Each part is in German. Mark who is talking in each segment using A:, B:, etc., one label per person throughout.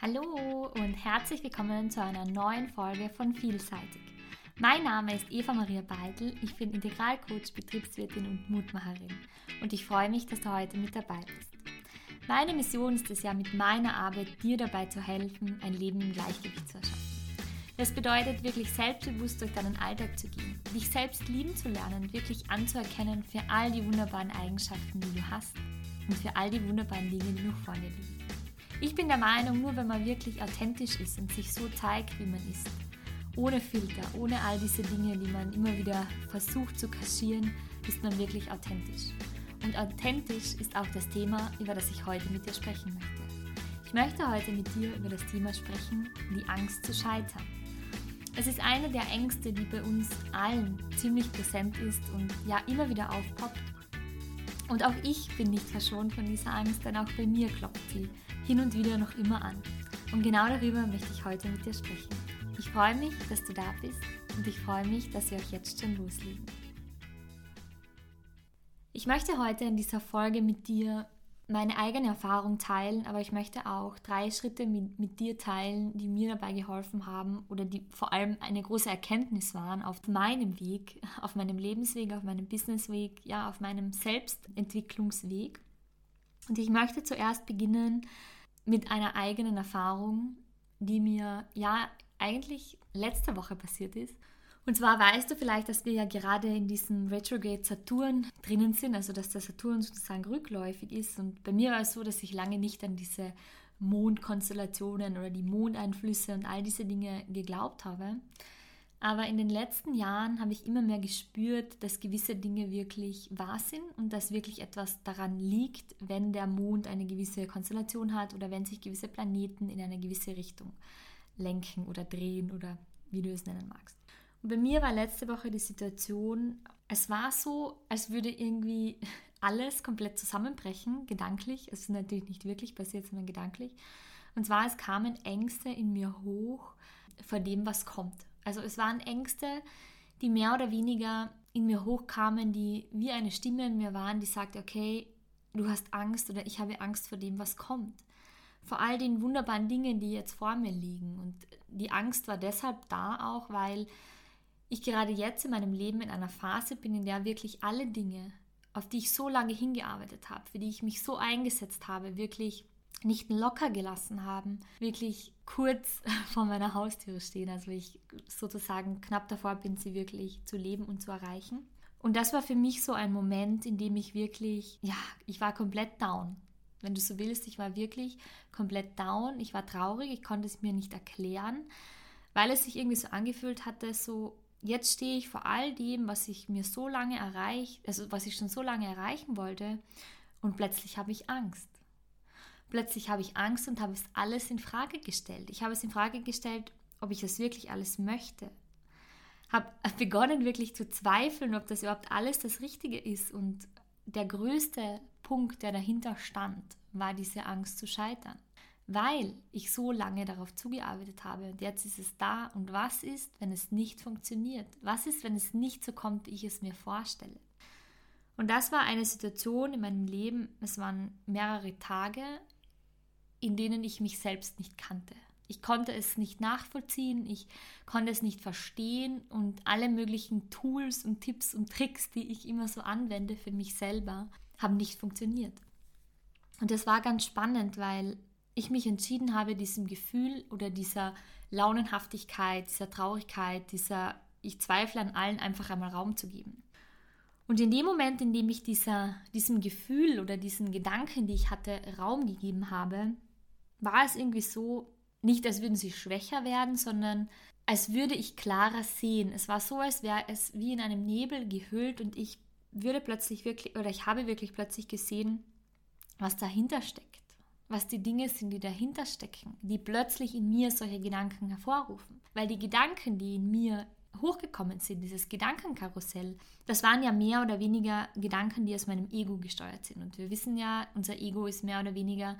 A: Hallo und herzlich willkommen zu einer neuen Folge von Vielseitig. Mein Name ist Eva Maria Beidel, ich bin Integralcoach, Betriebswirtin und Mutmacherin und ich freue mich, dass du heute mit dabei bist. Meine Mission ist es ja, mit meiner Arbeit dir dabei zu helfen, ein Leben im Gleichgewicht zu erschaffen. Das bedeutet, wirklich selbstbewusst durch deinen Alltag zu gehen, dich selbst lieben zu lernen, wirklich anzuerkennen für all die wunderbaren Eigenschaften, die du hast und für all die wunderbaren Dinge, die noch vor dir liegen. Ich bin der Meinung, nur wenn man wirklich authentisch ist und sich so zeigt, wie man ist, ohne Filter, ohne all diese Dinge, die man immer wieder versucht zu kaschieren, ist man wirklich authentisch. Und authentisch ist auch das Thema, über das ich heute mit dir sprechen möchte. Ich möchte heute mit dir über das Thema sprechen, die Angst zu scheitern. Es ist eine der Ängste, die bei uns allen ziemlich präsent ist und ja immer wieder aufpoppt. Und auch ich bin nicht verschont von dieser Angst, denn auch bei mir klopft sie hin und wieder noch immer an. Und genau darüber möchte ich heute mit dir sprechen. Ich freue mich, dass du da bist und ich freue mich, dass wir auch jetzt schon loslegen. Ich möchte heute in dieser Folge mit dir meine eigene Erfahrung teilen, aber ich möchte auch drei Schritte mit, mit, dir teilen, die mir dabei geholfen haben oder die vor allem eine große Erkenntnis waren auf meinem Weg, auf meinem Lebensweg, auf meinem Businessweg, ja, auf meinem Selbstentwicklungsweg. Und ich möchte zuerst beginnen mit einer eigenen Erfahrung, die mir ja eigentlich letzte Woche passiert ist. Und zwar weißt du vielleicht, dass wir ja gerade in diesem Retrograde Saturn drinnen sind, also dass der Saturn sozusagen rückläufig ist. Und bei mir war es so, dass ich lange nicht an diese Mondkonstellationen oder die Mondeinflüsse und all diese Dinge geglaubt habe. Aber in den letzten Jahren habe ich immer mehr gespürt, dass gewisse Dinge wirklich wahr sind und dass wirklich etwas daran liegt, wenn der Mond eine gewisse Konstellation hat oder wenn sich gewisse Planeten in eine gewisse Richtung lenken oder drehen oder wie du es nennen magst. Und bei mir war letzte Woche die Situation, es war so, als würde irgendwie alles komplett zusammenbrechen, gedanklich. Es ist natürlich nicht wirklich passiert, sondern gedanklich. Und zwar, es kamen Ängste in mir hoch vor dem, was kommt. Also es waren Ängste, die mehr oder weniger in mir hochkamen, die wie eine Stimme in mir waren, die sagte, okay, du hast Angst oder ich habe Angst vor dem, was kommt. Vor all den wunderbaren Dingen, die jetzt vor mir liegen. Und die Angst war deshalb da auch, weil ich gerade jetzt in meinem Leben in einer Phase bin, in der wirklich alle Dinge, auf die ich so lange hingearbeitet habe, für die ich mich so eingesetzt habe, wirklich nicht locker gelassen haben, wirklich kurz vor meiner Haustüre stehen. Also ich sozusagen knapp davor bin, sie wirklich zu leben und zu erreichen. Und das war für mich so ein Moment, in dem ich wirklich, ja, ich war komplett down. Wenn du so willst, ich war wirklich komplett down. Ich war traurig, ich konnte es mir nicht erklären, weil es sich irgendwie so angefühlt hatte, so jetzt stehe ich vor all dem, was ich mir so lange erreicht, also was ich schon so lange erreichen wollte und plötzlich habe ich Angst. Plötzlich habe ich Angst und habe es alles in Frage gestellt. Ich habe es in Frage gestellt, ob ich das wirklich alles möchte. Habe begonnen wirklich zu zweifeln, ob das überhaupt alles das Richtige ist. Und der größte Punkt, der dahinter stand, war diese Angst zu scheitern. Weil ich so lange darauf zugearbeitet habe und jetzt ist es da. Und was ist, wenn es nicht funktioniert? Was ist, wenn es nicht so kommt, wie ich es mir vorstelle? Und das war eine Situation in meinem Leben, es waren mehrere Tage, in denen ich mich selbst nicht kannte. Ich konnte es nicht nachvollziehen, ich konnte es nicht verstehen und alle möglichen Tools und Tipps und Tricks, die ich immer so anwende für mich selber, haben nicht funktioniert. Und das war ganz spannend, weil ich mich entschieden habe, diesem Gefühl oder dieser Launenhaftigkeit, dieser Traurigkeit, dieser Ich zweifle an allen einfach einmal Raum zu geben. Und in dem Moment, in dem ich dieser, diesem Gefühl oder diesen Gedanken, die ich hatte, Raum gegeben habe, war es irgendwie so, nicht als würden sie schwächer werden, sondern als würde ich klarer sehen. Es war so, als wäre es wie in einem Nebel gehüllt und ich würde plötzlich wirklich, oder ich habe wirklich plötzlich gesehen, was dahinter steckt, was die Dinge sind, die dahinter stecken, die plötzlich in mir solche Gedanken hervorrufen. Weil die Gedanken, die in mir hochgekommen sind, dieses Gedankenkarussell, das waren ja mehr oder weniger Gedanken, die aus meinem Ego gesteuert sind. Und wir wissen ja, unser Ego ist mehr oder weniger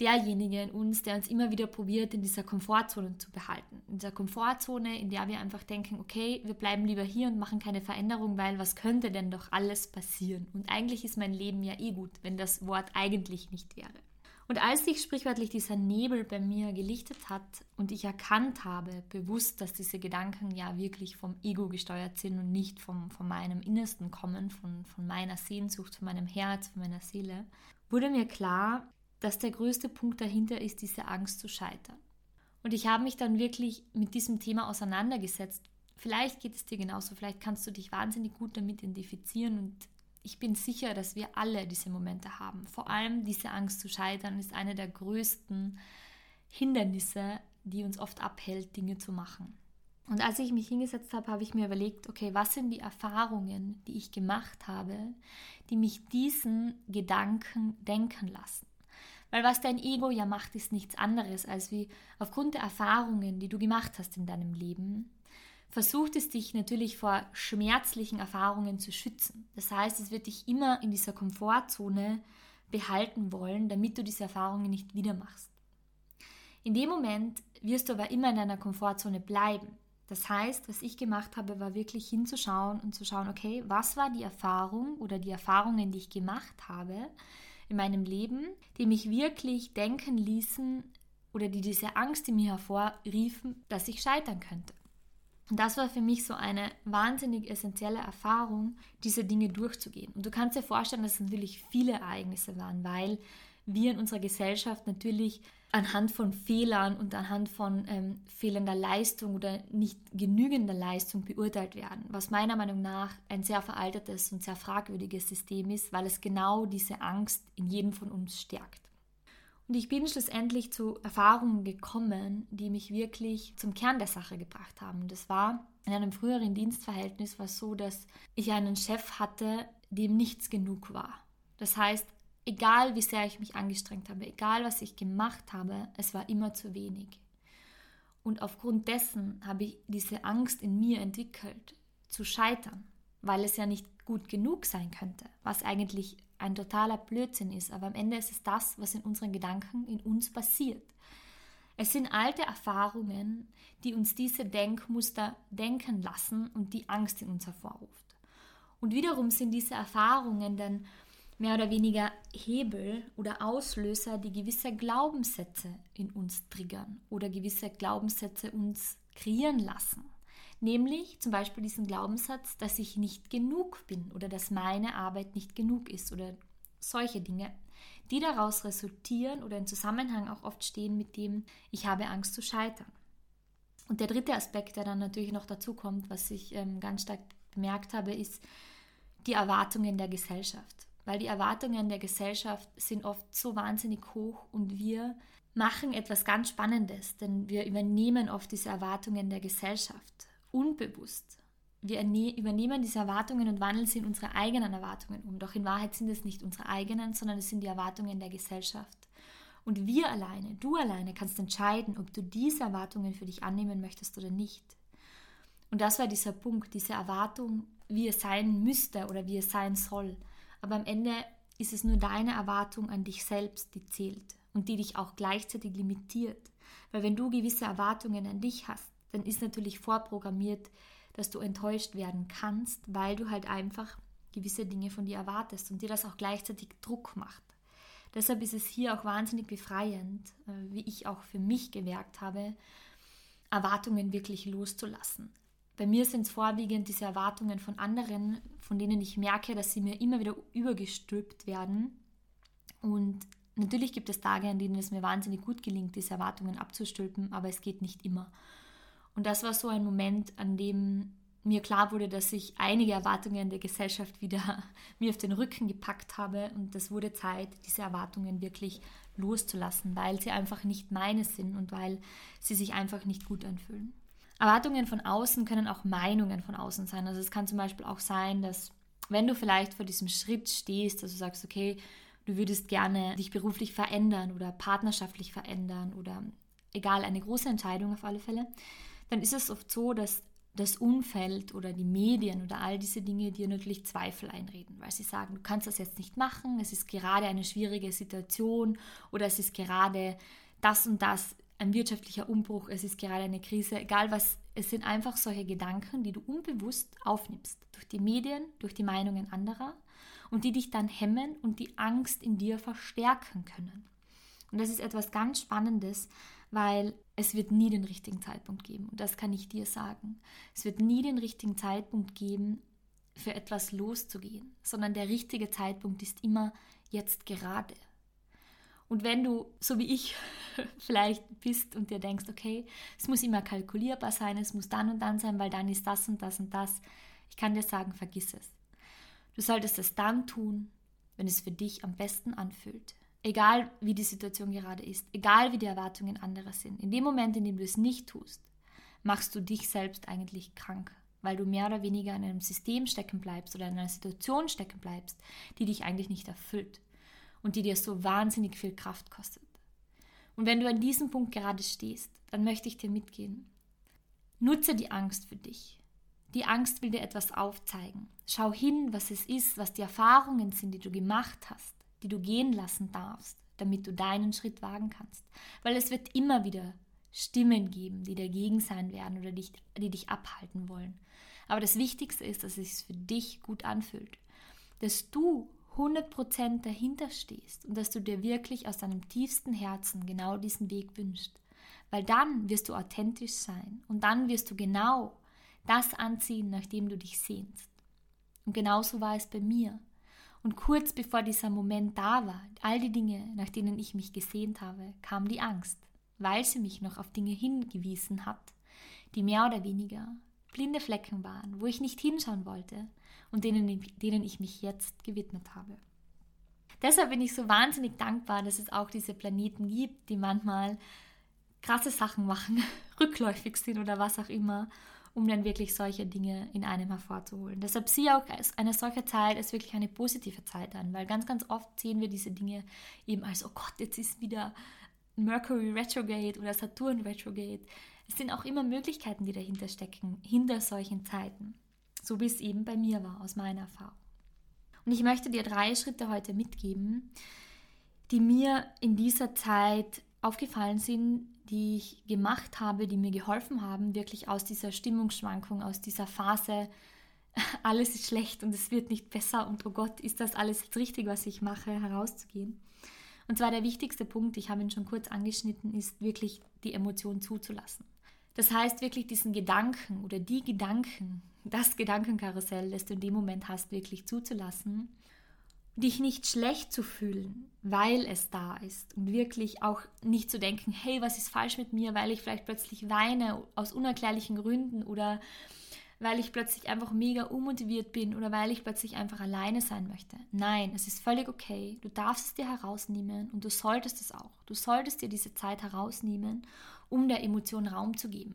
A: derjenige in uns, der uns immer wieder probiert, in dieser Komfortzone zu behalten. In dieser Komfortzone, in der wir einfach denken, okay, wir bleiben lieber hier und machen keine Veränderung, weil was könnte denn doch alles passieren? Und eigentlich ist mein Leben ja eh gut, wenn das Wort eigentlich nicht wäre. Und als sich sprichwörtlich dieser Nebel bei mir gelichtet hat und ich erkannt habe, bewusst, dass diese Gedanken ja wirklich vom Ego gesteuert sind und nicht vom, von meinem Innersten kommen, von, von meiner Sehnsucht, von meinem Herz, von meiner Seele, wurde mir klar, dass der größte Punkt dahinter ist, diese Angst zu scheitern. Und ich habe mich dann wirklich mit diesem Thema auseinandergesetzt. Vielleicht geht es dir genauso, vielleicht kannst du dich wahnsinnig gut damit identifizieren und ich bin sicher, dass wir alle diese Momente haben. Vor allem diese Angst zu scheitern ist eine der größten Hindernisse, die uns oft abhält, Dinge zu machen. Und als ich mich hingesetzt habe, habe ich mir überlegt, okay, was sind die Erfahrungen, die ich gemacht habe, die mich diesen Gedanken denken lassen? Weil was dein Ego ja macht, ist nichts anderes, als wie aufgrund der Erfahrungen, die du gemacht hast in deinem Leben, versucht es dich natürlich vor schmerzlichen Erfahrungen zu schützen. Das heißt, es wird dich immer in dieser Komfortzone behalten wollen, damit du diese Erfahrungen nicht wieder machst. In dem Moment wirst du aber immer in deiner Komfortzone bleiben. Das heißt, was ich gemacht habe, war wirklich hinzuschauen und zu schauen, okay, was war die Erfahrung oder die Erfahrungen, die ich gemacht habe in meinem Leben, die mich wirklich denken ließen oder die diese Angst in mir hervorriefen, dass ich scheitern könnte. Und das war für mich so eine wahnsinnig essentielle Erfahrung, diese Dinge durchzugehen. Und du kannst dir vorstellen, dass es natürlich viele Ereignisse waren, weil wir in unserer Gesellschaft natürlich anhand von Fehlern und anhand von ähm, fehlender Leistung oder nicht genügender Leistung beurteilt werden, was meiner Meinung nach ein sehr veraltetes und sehr fragwürdiges System ist, weil es genau diese Angst in jedem von uns stärkt. Und ich bin schlussendlich zu Erfahrungen gekommen, die mich wirklich zum Kern der Sache gebracht haben. Das war in einem früheren Dienstverhältnis war so, dass ich einen Chef hatte, dem nichts genug war. Das heißt, egal wie sehr ich mich angestrengt habe, egal was ich gemacht habe, es war immer zu wenig. Und aufgrund dessen habe ich diese Angst in mir entwickelt, zu scheitern, weil es ja nicht gut genug sein könnte, was eigentlich ein totaler Blödsinn ist, aber am Ende ist es das, was in unseren Gedanken in uns passiert. Es sind alte Erfahrungen, die uns diese Denkmuster denken lassen und die Angst in uns hervorruft. Und wiederum sind diese Erfahrungen dann mehr oder weniger Hebel oder Auslöser, die gewisse Glaubenssätze in uns triggern oder gewisse Glaubenssätze uns kreieren lassen. Nämlich zum Beispiel diesen Glaubenssatz, dass ich nicht genug bin oder dass meine Arbeit nicht genug ist oder solche Dinge, die daraus resultieren oder im Zusammenhang auch oft stehen mit dem, ich habe Angst zu scheitern. Und der dritte Aspekt, der dann natürlich noch dazu kommt, was ich ähm, ganz stark bemerkt habe, ist die Erwartungen der Gesellschaft. Weil die Erwartungen der Gesellschaft sind oft so wahnsinnig hoch und wir machen etwas ganz Spannendes, denn wir übernehmen oft diese Erwartungen der Gesellschaft unbewusst. Wir übernehmen diese Erwartungen und wandeln sie in unsere eigenen Erwartungen um. Doch in Wahrheit sind es nicht unsere eigenen, sondern es sind die Erwartungen der Gesellschaft. Und wir alleine, du alleine kannst entscheiden, ob du diese Erwartungen für dich annehmen möchtest oder nicht. Und das war dieser Punkt, diese Erwartung, wie es sein müsste oder wie es sein soll. Aber am Ende ist es nur deine Erwartung an dich selbst, die zählt und die dich auch gleichzeitig limitiert. Weil wenn du gewisse Erwartungen an dich hast, dann ist natürlich vorprogrammiert, dass du enttäuscht werden kannst, weil du halt einfach gewisse Dinge von dir erwartest und dir das auch gleichzeitig Druck macht. Deshalb ist es hier auch wahnsinnig befreiend, äh, wie ich auch für mich gemerkt habe, Erwartungen wirklich loszulassen. Bei mir sind es vorwiegend diese Erwartungen von anderen, von denen ich merke, dass sie mir immer wieder übergestülpt werden. Und natürlich gibt es Tage, an denen es mir wahnsinnig gut gelingt, diese Erwartungen abzustülpen, aber es geht nicht immer. Und das war so ein Moment, an dem mir klar wurde, dass ich einige Erwartungen der Gesellschaft wieder mir auf den Rücken gepackt habe und es wurde Zeit, diese Erwartungen wirklich loszulassen, weil sie einfach nicht meine sind und weil sie sich einfach nicht gut anfühlen. Erwartungen von außen können auch Meinungen von außen sein. Also es kann zum Beispiel auch sein, dass wenn du vielleicht vor diesem Schritt stehst, dass du sagst, okay, du würdest gerne dich beruflich verändern oder partnerschaftlich verändern oder egal, eine große Entscheidung auf alle Fälle, dann ist es oft so, dass das Umfeld oder die Medien oder all diese Dinge dir natürlich Zweifel einreden, weil sie sagen, du kannst das jetzt nicht machen, es ist gerade eine schwierige Situation oder es ist gerade das und das ein wirtschaftlicher Umbruch, es ist gerade eine Krise, egal was, es sind einfach solche Gedanken, die du unbewusst aufnimmst, durch die Medien, durch die Meinungen anderer und die dich dann hemmen und die Angst in dir verstärken können. Und das ist etwas ganz Spannendes, weil es wird nie den richtigen Zeitpunkt geben. Und das kann ich dir sagen. Es wird nie den richtigen Zeitpunkt geben, für etwas loszugehen, sondern der richtige Zeitpunkt ist immer jetzt gerade. Und wenn du, so wie ich, vielleicht bist und dir denkst, okay, es muss immer kalkulierbar sein, es muss dann und dann sein, weil dann ist das und das und das, ich kann dir sagen, vergiss es. Du solltest es dann tun, wenn es für dich am besten anfühlt. Egal wie die Situation gerade ist, egal wie die Erwartungen anderer sind. In dem Moment, in dem du es nicht tust, machst du dich selbst eigentlich krank, weil du mehr oder weniger in einem System stecken bleibst oder in einer Situation stecken bleibst, die dich eigentlich nicht erfüllt und die dir so wahnsinnig viel Kraft kostet. Und wenn du an diesem Punkt gerade stehst, dann möchte ich dir mitgehen. Nutze die Angst für dich. Die Angst will dir etwas aufzeigen. Schau hin, was es ist, was die Erfahrungen sind, die du gemacht hast die du gehen lassen darfst, damit du deinen Schritt wagen kannst. Weil es wird immer wieder Stimmen geben, die dagegen sein werden oder dich, die dich abhalten wollen. Aber das Wichtigste ist, dass es sich für dich gut anfühlt. Dass du 100% dahinter stehst und dass du dir wirklich aus deinem tiefsten Herzen genau diesen Weg wünschst. Weil dann wirst du authentisch sein und dann wirst du genau das anziehen, nach dem du dich sehnst. Und genauso war es bei mir. Und kurz bevor dieser Moment da war, all die Dinge, nach denen ich mich gesehnt habe, kam die Angst, weil sie mich noch auf Dinge hingewiesen hat, die mehr oder weniger blinde Flecken waren, wo ich nicht hinschauen wollte und denen, denen ich mich jetzt gewidmet habe. Deshalb bin ich so wahnsinnig dankbar, dass es auch diese Planeten gibt, die manchmal krasse Sachen machen, rückläufig sind oder was auch immer um dann wirklich solche Dinge in einem hervorzuholen. Deshalb sieh auch eine solche Zeit als wirklich eine positive Zeit an, weil ganz, ganz oft sehen wir diese Dinge eben als, oh Gott, jetzt ist wieder Mercury Retrograde oder Saturn Retrograde. Es sind auch immer Möglichkeiten, die dahinter stecken, hinter solchen Zeiten. So wie es eben bei mir war, aus meiner Erfahrung. Und ich möchte dir drei Schritte heute mitgeben, die mir in dieser Zeit aufgefallen sind, die ich gemacht habe, die mir geholfen haben, wirklich aus dieser Stimmungsschwankung, aus dieser Phase, alles ist schlecht und es wird nicht besser und oh Gott, ist das alles jetzt richtig, was ich mache, herauszugehen. Und zwar der wichtigste Punkt, ich habe ihn schon kurz angeschnitten, ist wirklich die Emotion zuzulassen. Das heißt wirklich diesen Gedanken oder die Gedanken, das Gedankenkarussell, das du in dem Moment hast, wirklich zuzulassen dich nicht schlecht zu fühlen, weil es da ist und wirklich auch nicht zu denken, hey, was ist falsch mit mir, weil ich vielleicht plötzlich weine aus unerklärlichen Gründen oder weil ich plötzlich einfach mega unmotiviert bin oder weil ich plötzlich einfach alleine sein möchte. Nein, es ist völlig okay. Du darfst es dir herausnehmen und du solltest es auch. Du solltest dir diese Zeit herausnehmen, um der Emotion Raum zu geben,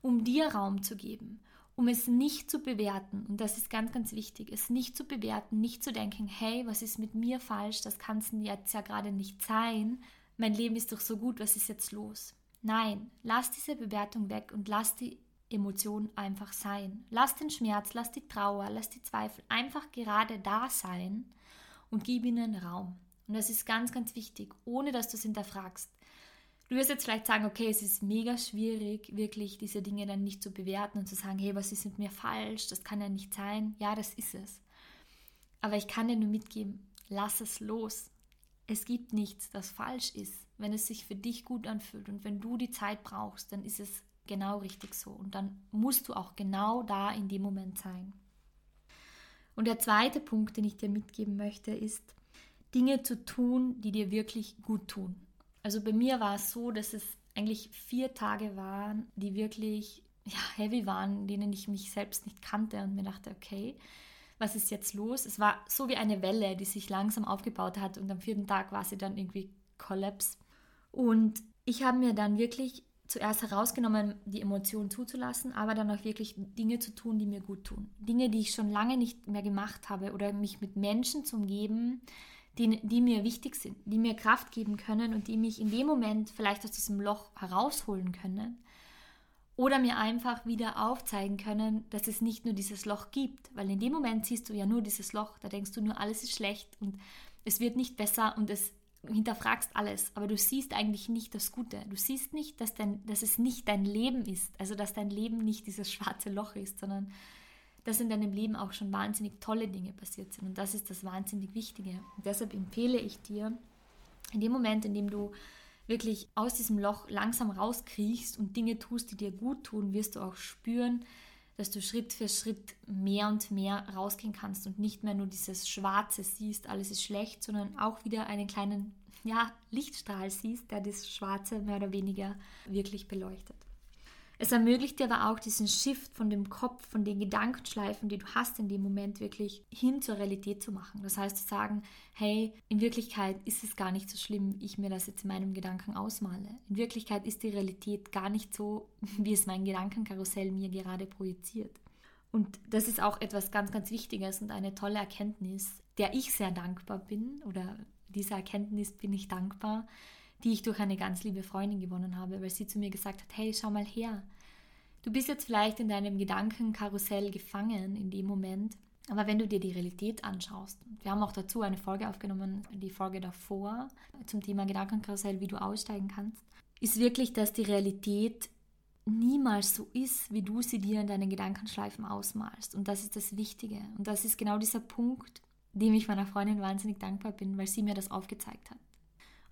A: um dir Raum zu geben um es nicht zu bewerten, und das ist ganz, ganz wichtig, es nicht zu bewerten, nicht zu denken, hey, was ist mit mir falsch, das kann es jetzt ja gerade nicht sein, mein Leben ist doch so gut, was ist jetzt los? Nein, lass diese Bewertung weg und lass die Emotion einfach sein. Lass den Schmerz, lass die Trauer, lass die Zweifel einfach gerade da sein und gib ihnen Raum. Und das ist ganz, ganz wichtig, ohne dass du es hinterfragst. Du wirst jetzt vielleicht sagen, okay, es ist mega schwierig, wirklich diese Dinge dann nicht zu bewerten und zu sagen, hey, was ist mit mir falsch? Das kann ja nicht sein. Ja, das ist es. Aber ich kann dir nur mitgeben, lass es los. Es gibt nichts, das falsch ist. Wenn es sich für dich gut anfühlt und wenn du die Zeit brauchst, dann ist es genau richtig so. Und dann musst du auch genau da in dem Moment sein. Und der zweite Punkt, den ich dir mitgeben möchte, ist, Dinge zu tun, die dir wirklich gut tun. Also bei mir war es so, dass es eigentlich vier Tage waren, die wirklich ja, heavy waren, denen ich mich selbst nicht kannte und mir dachte, okay, was ist jetzt los? Es war so wie eine Welle, die sich langsam aufgebaut hat und am vierten Tag war sie dann irgendwie Kollaps. Und ich habe mir dann wirklich zuerst herausgenommen, die Emotionen zuzulassen, aber dann auch wirklich Dinge zu tun, die mir gut tun. Dinge, die ich schon lange nicht mehr gemacht habe oder mich mit Menschen zu umgeben, die, die mir wichtig sind, die mir Kraft geben können und die mich in dem Moment vielleicht aus diesem Loch herausholen können. Oder mir einfach wieder aufzeigen können, dass es nicht nur dieses Loch gibt. Weil in dem Moment siehst du ja nur dieses Loch, da denkst du nur, alles ist schlecht und es wird nicht besser und es hinterfragst alles, aber du siehst eigentlich nicht das Gute. Du siehst nicht, dass, dein, dass es nicht dein Leben ist, also dass dein Leben nicht dieses schwarze Loch ist, sondern dass in deinem Leben auch schon wahnsinnig tolle Dinge passiert sind. Und das ist das wahnsinnig Wichtige. Und deshalb empfehle ich dir, In dem Moment, in dem du wirklich aus diesem Loch langsam rauskriechst und Dinge tust, die dir gut tun, wirst du auch spüren, dass du Schritt für Schritt mehr und mehr rausgehen kannst und nicht mehr nur dieses Schwarze siehst, alles ist schlecht, sondern auch wieder einen kleinen ja, Lichtstrahl siehst, der das Schwarze mehr oder weniger wirklich beleuchtet. Es ermöglicht dir aber auch diesen Shift von dem Kopf, von den Gedankenschleifen, die du hast in dem Moment, wirklich hin zur Realität zu machen. Das heißt zu sagen, hey, in Wirklichkeit ist es gar nicht so schlimm, wie ich mir das jetzt in meinem Gedanken ausmale. In Wirklichkeit ist die Realität gar nicht so, wie es mein Gedankenkarussell mir gerade projiziert. Und das ist auch etwas ganz, ganz Wichtiges und eine tolle Erkenntnis, der ich sehr dankbar bin oder dieser Erkenntnis bin ich dankbar, die ich durch eine ganz liebe Freundin gewonnen habe, weil sie zu mir gesagt hat, hey, schau mal her. Du bist jetzt vielleicht in deinem Gedankenkarussell gefangen in dem Moment, aber wenn du dir die Realität anschaust, wir haben auch dazu eine Folge aufgenommen, die Folge davor zum Thema Gedankenkarussell, wie du aussteigen kannst, ist wirklich, dass die Realität niemals so ist, wie du sie dir in deinen Gedankenschleifen ausmalst. Und das ist das Wichtige. Und das ist genau dieser Punkt, dem ich meiner Freundin wahnsinnig dankbar bin, weil sie mir das aufgezeigt hat.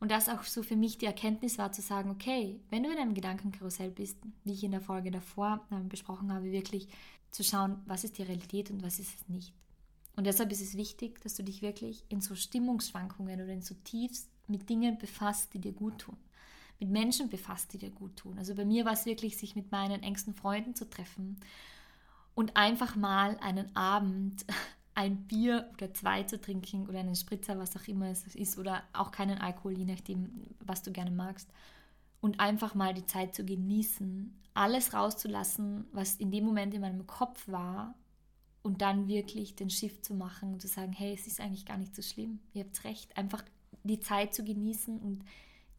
A: Und das auch so für mich die Erkenntnis war zu sagen, okay, wenn du in einem Gedankenkarussell bist, wie ich in der Folge davor äh, besprochen habe, wirklich zu schauen, was ist die Realität und was ist es nicht. Und deshalb ist es wichtig, dass du dich wirklich in so Stimmungsschwankungen oder in so Tiefs mit Dingen befasst, die dir gut tun. Mit Menschen befasst, die dir gut tun. Also bei mir war es wirklich, sich mit meinen engsten Freunden zu treffen und einfach mal einen Abend ein Bier oder zwei zu trinken oder einen Spritzer, was auch immer es ist, oder auch keinen Alkohol, je nachdem, was du gerne magst. Und einfach mal die Zeit zu genießen, alles rauszulassen, was in dem Moment in meinem Kopf war und dann wirklich den Shift zu machen und zu sagen, hey, es ist eigentlich gar nicht so schlimm, ihr habt recht, einfach die Zeit zu genießen und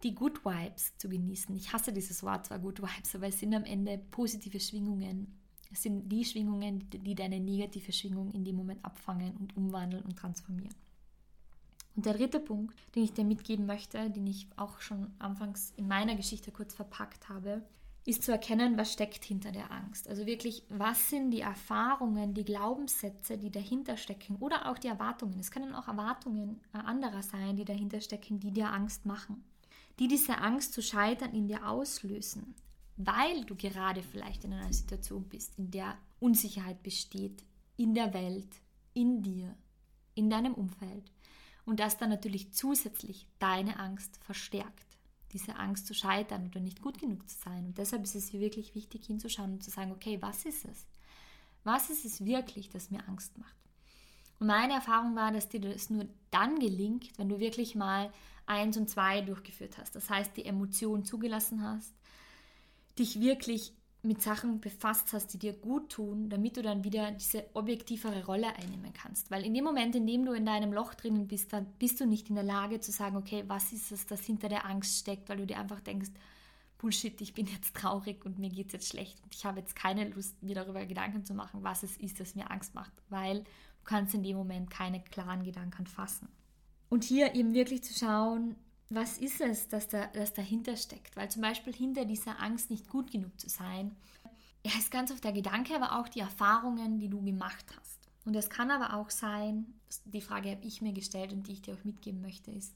A: die Good Vibes zu genießen. Ich hasse dieses Wort zwar Good Vibes, aber es sind am Ende positive Schwingungen es sind die Schwingungen, die deine negative Schwingung in dem Moment abfangen und umwandeln und transformieren. Und der dritte Punkt, den ich dir mitgeben möchte, den ich auch schon anfangs in meiner Geschichte kurz verpackt habe, ist zu erkennen, was steckt hinter der Angst. Also wirklich, was sind die Erfahrungen, die Glaubenssätze, die dahinter stecken oder auch die Erwartungen. Es können auch Erwartungen anderer sein, die dahinter stecken, die dir Angst machen, die diese Angst zu scheitern in dir auslösen weil du gerade vielleicht in einer Situation bist, in der Unsicherheit besteht, in der Welt, in dir, in deinem Umfeld und das dann natürlich zusätzlich deine Angst verstärkt. Diese Angst zu scheitern oder nicht gut genug zu sein. Und deshalb ist es wirklich wichtig hinzuschauen und zu sagen, okay, was ist es? Was ist es wirklich, das mir Angst macht? Und meine Erfahrung war, dass dir das nur dann gelingt, wenn du wirklich mal eins und zwei durchgeführt hast. Das heißt, die Emotion zugelassen hast, dich wirklich mit Sachen befasst hast, die dir gut tun, damit du dann wieder diese objektivere Rolle einnehmen kannst. Weil in dem Moment, in dem du in deinem Loch drinnen bist, dann bist du nicht in der Lage zu sagen, okay, was ist es, das hinter der Angst steckt, weil du dir einfach denkst, Bullshit, ich bin jetzt traurig und mir geht es jetzt schlecht und ich habe jetzt keine Lust, mir darüber Gedanken zu machen, was es ist, das mir Angst macht, weil du kannst in dem Moment keine klaren Gedanken fassen. Und hier eben wirklich zu schauen, was ist es, das, da, das dahinter steckt. Weil zum Beispiel hinter dieser Angst, nicht gut genug zu sein, ja, ist ganz oft der Gedanke, aber auch die Erfahrungen, die du gemacht hast. Und es kann aber auch sein, die Frage habe ich mir gestellt und die ich dir auch mitgeben möchte, ist,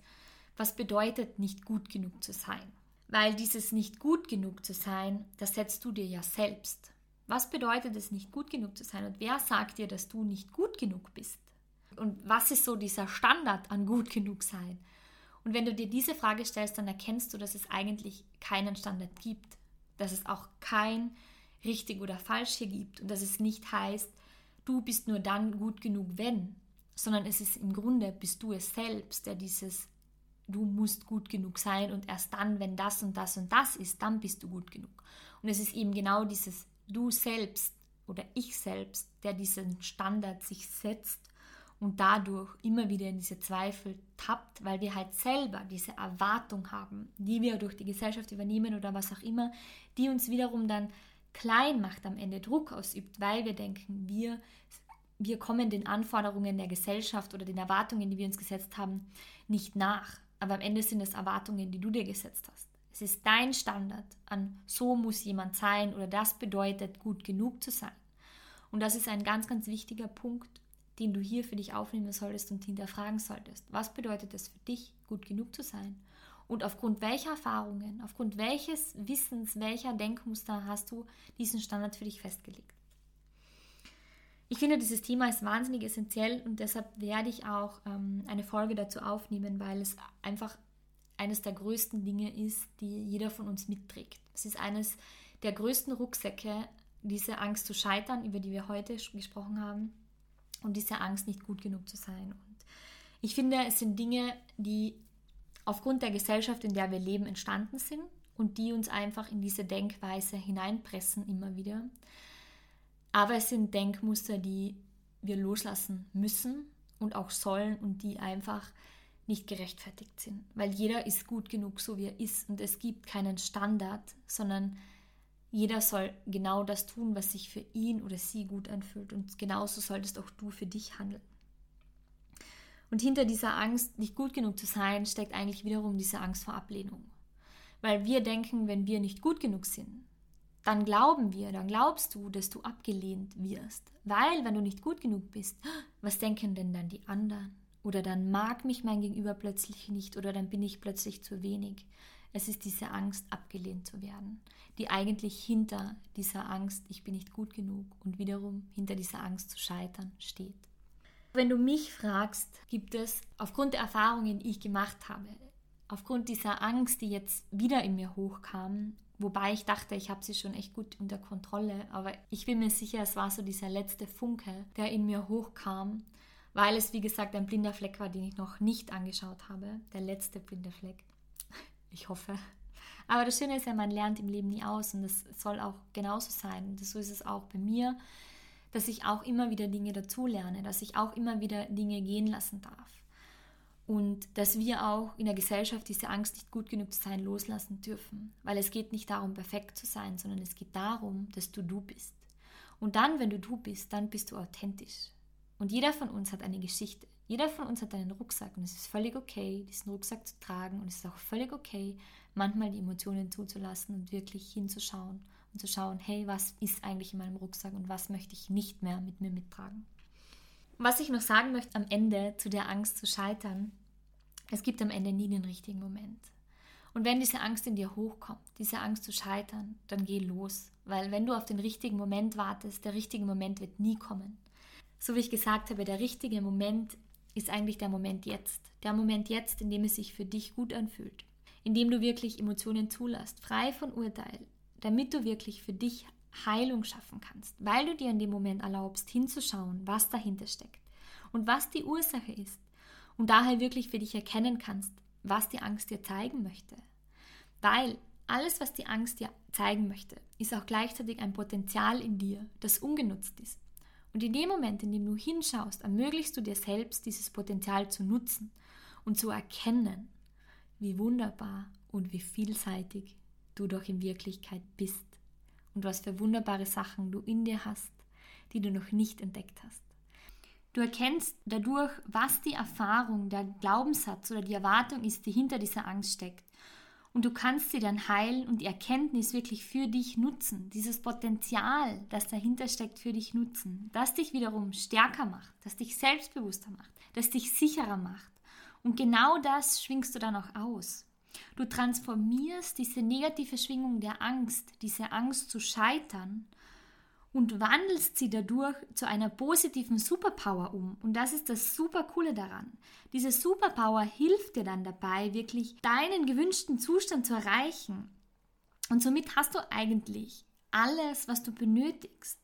A: was bedeutet nicht gut genug zu sein? Weil dieses nicht gut genug zu sein, das setzt du dir ja selbst. Was bedeutet es nicht gut genug zu sein? Und wer sagt dir, dass du nicht gut genug bist? Und was ist so dieser Standard an gut genug sein? Und wenn du dir diese Frage stellst, dann erkennst du, dass es eigentlich keinen Standard gibt, dass es auch kein richtig oder falsch hier gibt und dass es nicht heißt, du bist nur dann gut genug, wenn, sondern es ist im Grunde, bist du es selbst, der dieses, du musst gut genug sein und erst dann, wenn das und das und das ist, dann bist du gut genug. Und es ist eben genau dieses du selbst oder ich selbst, der diesen Standard sich setzt und dadurch immer wieder in diese Zweifel tappt, weil wir halt selber diese Erwartung haben, die wir durch die Gesellschaft übernehmen oder was auch immer, die uns wiederum dann klein macht, am Ende Druck ausübt, weil wir denken, wir, wir kommen den Anforderungen der Gesellschaft oder den Erwartungen, die wir uns gesetzt haben, nicht nach. Aber am Ende sind es Erwartungen, die du dir gesetzt hast. Es ist dein Standard an, so muss jemand sein oder das bedeutet, gut genug zu sein. Und das ist ein ganz, ganz wichtiger Punkt, den du hier für dich aufnehmen solltest und hinterfragen solltest. Was bedeutet es für dich, gut genug zu sein? Und aufgrund welcher Erfahrungen, aufgrund welches Wissens, welcher Denkmuster hast du diesen Standard für dich festgelegt? Ich finde, dieses Thema ist wahnsinnig essentiell und deshalb werde ich auch ähm, eine Folge dazu aufnehmen, weil es einfach eines der größten Dinge ist, die jeder von uns mitträgt. Es ist eines der größten Rucksäcke, diese Angst zu scheitern, über die wir heute gesprochen haben, und diese Angst, nicht gut genug zu sein. Und ich finde, es sind Dinge, die aufgrund der Gesellschaft, in der wir leben, entstanden sind und die uns einfach in diese Denkweise hineinpressen immer wieder. Aber es sind Denkmuster, die wir loslassen müssen und auch sollen und die einfach nicht gerechtfertigt sind, weil jeder ist gut genug, so wie er ist und es gibt keinen Standard, sondern jeder soll genau das tun, was sich für ihn oder sie gut anfühlt und genauso solltest auch du für dich handeln. Und hinter dieser Angst, nicht gut genug zu sein, steckt eigentlich wiederum diese Angst vor Ablehnung. Weil wir denken, wenn wir nicht gut genug sind, dann glauben wir, dann glaubst du, dass du abgelehnt wirst. Weil, wenn du nicht gut genug bist, was denken denn dann die anderen? Oder dann mag mich mein Gegenüber plötzlich nicht oder dann bin ich plötzlich zu wenig. Es ist diese Angst, abgelehnt zu werden, die eigentlich hinter dieser Angst, ich bin nicht gut genug und wiederum hinter dieser Angst zu scheitern steht. Wenn du mich fragst, gibt es aufgrund der Erfahrungen, die ich gemacht habe, aufgrund dieser Angst, die jetzt wieder in mir hochkam, wobei ich dachte, ich habe sie schon echt gut unter Kontrolle, aber ich bin mir sicher, es war so dieser letzte Funke, der in mir hochkam, weil es, wie gesagt, ein blinder Fleck war, den ich noch nicht angeschaut habe, der letzte blinde Fleck. Ich hoffe. Aber das Schöne ist ja, man lernt im Leben nie aus und das soll auch genauso sein. Und so ist es auch bei mir dass ich auch immer wieder Dinge dazulerne, dass ich auch immer wieder Dinge gehen lassen darf. Und dass wir auch in der Gesellschaft diese Angst, nicht gut genug zu sein, loslassen dürfen. Weil es geht nicht darum, perfekt zu sein, sondern es geht darum, dass du du bist. Und dann, wenn du du bist, dann bist du authentisch. Und jeder von uns hat eine Geschichte. Jeder von uns hat einen Rucksack und es ist völlig okay, diesen Rucksack zu tragen und es ist auch völlig okay, manchmal die Emotionen zuzulassen und wirklich hinzuschauen und zu schauen, hey, was ist eigentlich in meinem Rucksack und was möchte ich nicht mehr mit mir mittragen. Was ich noch sagen möchte am Ende zu der Angst zu scheitern, es gibt am Ende nie den richtigen Moment. Und wenn diese Angst in dir hochkommt, diese Angst zu scheitern, dann geh los. Weil wenn du auf den richtigen Moment wartest, der richtige Moment wird nie kommen. So wie ich gesagt habe, der richtige Moment ist eigentlich der Moment jetzt. Der Moment jetzt, in dem es sich für dich gut anfühlt. In dem du wirklich Emotionen zulässt, frei von Urteil, damit du wirklich für dich Heilung schaffen kannst, weil du dir in dem Moment erlaubst, hinzuschauen, was dahinter steckt und was die Ursache ist und daher wirklich für dich erkennen kannst, was die Angst dir zeigen möchte. Weil alles, was die Angst dir zeigen möchte, ist auch gleichzeitig ein Potenzial in dir, das ungenutzt ist. Und in dem Moment, in dem du hinschaust, ermöglichst du dir selbst, dieses Potenzial zu nutzen und zu erkennen, wie wunderbar und wie vielseitig du doch in Wirklichkeit bist und was für wunderbare Sachen du in dir hast, die du noch nicht entdeckt hast. Du erkennst dadurch, was die Erfahrung, der Glaubenssatz oder die Erwartung ist, die hinter dieser Angst steckt. Und du kannst sie dann heilen und die Erkenntnis wirklich für dich nutzen, dieses Potenzial, das dahinter steckt, für dich nutzen, das dich wiederum stärker macht, das dich selbstbewusster macht, das dich sicherer macht. Und genau das schwingst du dann auch aus. Du transformierst diese negative Schwingung der Angst, diese Angst zu scheitern und wandelst sie dadurch zu einer positiven Superpower um. Und das ist das super coole daran. Diese Superpower hilft dir dann dabei, wirklich deinen gewünschten Zustand zu erreichen. Und somit hast du eigentlich alles, was du benötigst.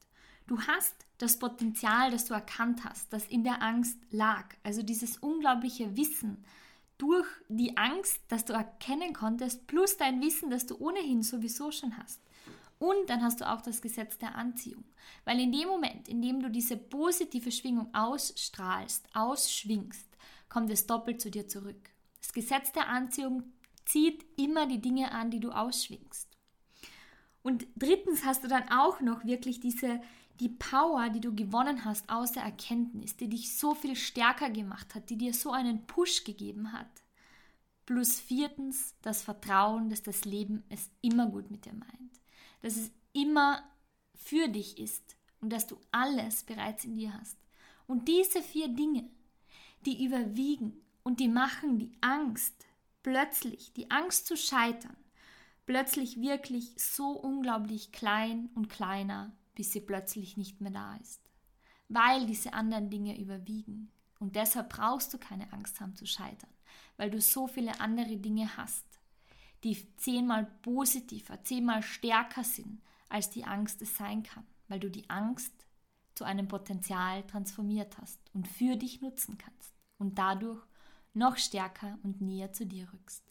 A: Du hast das Potenzial, das du erkannt hast, das in der Angst lag. Also dieses unglaubliche Wissen, durch die Angst, dass du erkennen konntest, plus dein Wissen, das du ohnehin sowieso schon hast. Und dann hast du auch das Gesetz der Anziehung. Weil in dem Moment, in dem du diese positive Schwingung ausstrahlst, ausschwingst, kommt es doppelt zu dir zurück. Das Gesetz der Anziehung zieht immer die Dinge an, die du ausschwingst. Und drittens hast du dann auch noch wirklich diese die Power, die du gewonnen hast aus der Erkenntnis, die dich so viel stärker gemacht hat, die dir so einen Push gegeben hat. Plus viertens das Vertrauen, dass das Leben es immer gut mit dir meint, dass es immer für dich ist und dass du alles bereits in dir hast. Und diese vier Dinge, die überwiegen und die machen die Angst plötzlich die Angst zu scheitern, plötzlich wirklich so unglaublich klein und kleiner, bis sie plötzlich nicht mehr da ist. Weil diese anderen Dinge überwiegen. Und deshalb brauchst du keine Angst haben zu scheitern, weil du so viele andere Dinge hast, die zehnmal positiver, zehnmal stärker sind, als die Angst es sein kann, weil du die Angst zu einem Potenzial transformiert hast und für dich nutzen kannst und dadurch noch stärker und näher zu dir rückst.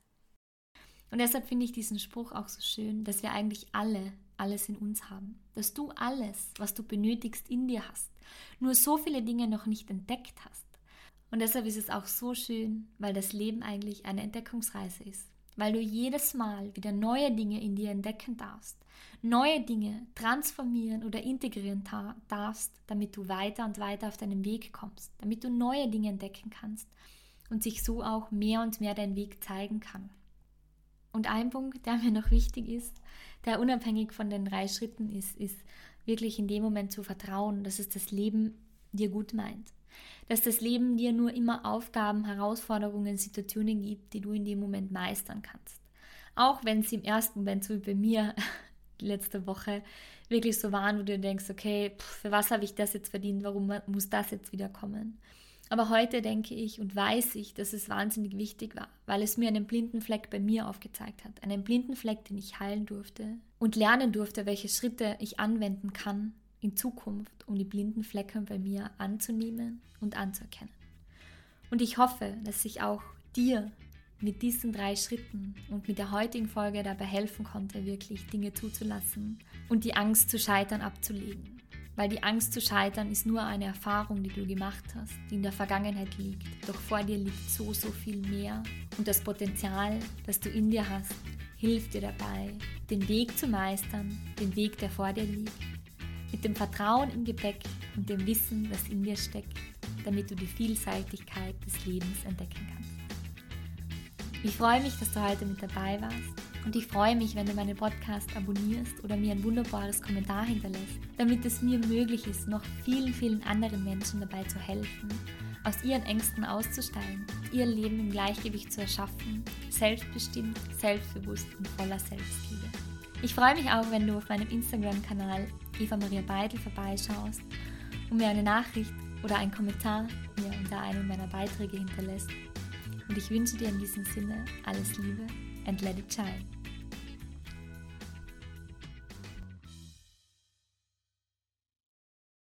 A: Und deshalb finde ich diesen Spruch auch so schön, dass wir eigentlich alle alles in uns haben, dass du alles, was du benötigst, in dir hast, nur so viele Dinge noch nicht entdeckt hast. Und deshalb ist es auch so schön, weil das Leben eigentlich eine Entdeckungsreise ist, weil du jedes Mal wieder neue Dinge in dir entdecken darfst, neue Dinge transformieren oder integrieren darfst, damit du weiter und weiter auf deinem Weg kommst, damit du neue Dinge entdecken kannst und sich so auch mehr und mehr dein Weg zeigen kann. Und ein Punkt, der mir noch wichtig ist, der unabhängig von den drei Schritten ist, ist wirklich in dem Moment zu vertrauen, dass es das Leben dir gut meint. Dass das Leben dir nur immer Aufgaben, Herausforderungen, Situationen gibt, die du in dem Moment meistern kannst. Auch wenn sie im ersten Moment, so wie bei mir letzte Woche, wirklich so waren, wo du denkst, okay, für was habe ich das jetzt verdient, warum muss das jetzt wieder kommen? Aber heute denke ich und weiß ich, dass es wahnsinnig wichtig war, weil es mir einen blinden Fleck bei mir aufgezeigt hat. Einen blinden Fleck, den ich heilen durfte und lernen durfte, welche Schritte ich anwenden kann in Zukunft, um die blinden Flecken bei mir anzunehmen und anzuerkennen. Und ich hoffe, dass ich auch dir mit diesen drei Schritten und mit der heutigen Folge dabei helfen konnte, wirklich Dinge zuzulassen und die Angst zu scheitern abzulegen weil die Angst zu scheitern ist nur eine Erfahrung, die du gemacht hast, die in der Vergangenheit liegt. Doch vor dir liegt so, so viel mehr und das Potenzial, das du in dir hast, hilft dir dabei, den Weg zu meistern, den Weg, der vor dir liegt, mit dem Vertrauen im Gepäck und dem Wissen, das in dir steckt, damit du die Vielseitigkeit des Lebens entdecken kannst. Ich freue mich, dass du heute mit dabei warst und ich freue mich, wenn du meinen Podcast abonnierst oder mir ein wunderbares Kommentar hinterlässt, damit es mir möglich ist, noch vielen, vielen anderen Menschen dabei zu helfen, aus ihren Ängsten auszusteigen, ihr Leben im Gleichgewicht zu erschaffen, selbstbestimmt, selbstbewusst und voller Selbstliebe. Ich freue mich auch, wenn du auf meinem Instagram-Kanal Eva Maria Beidel vorbeischaust und mir eine Nachricht oder einen Kommentar mir unter einem meiner Beiträge hinterlässt. Und ich wünsche dir in diesem Sinne alles Liebe and let it shine.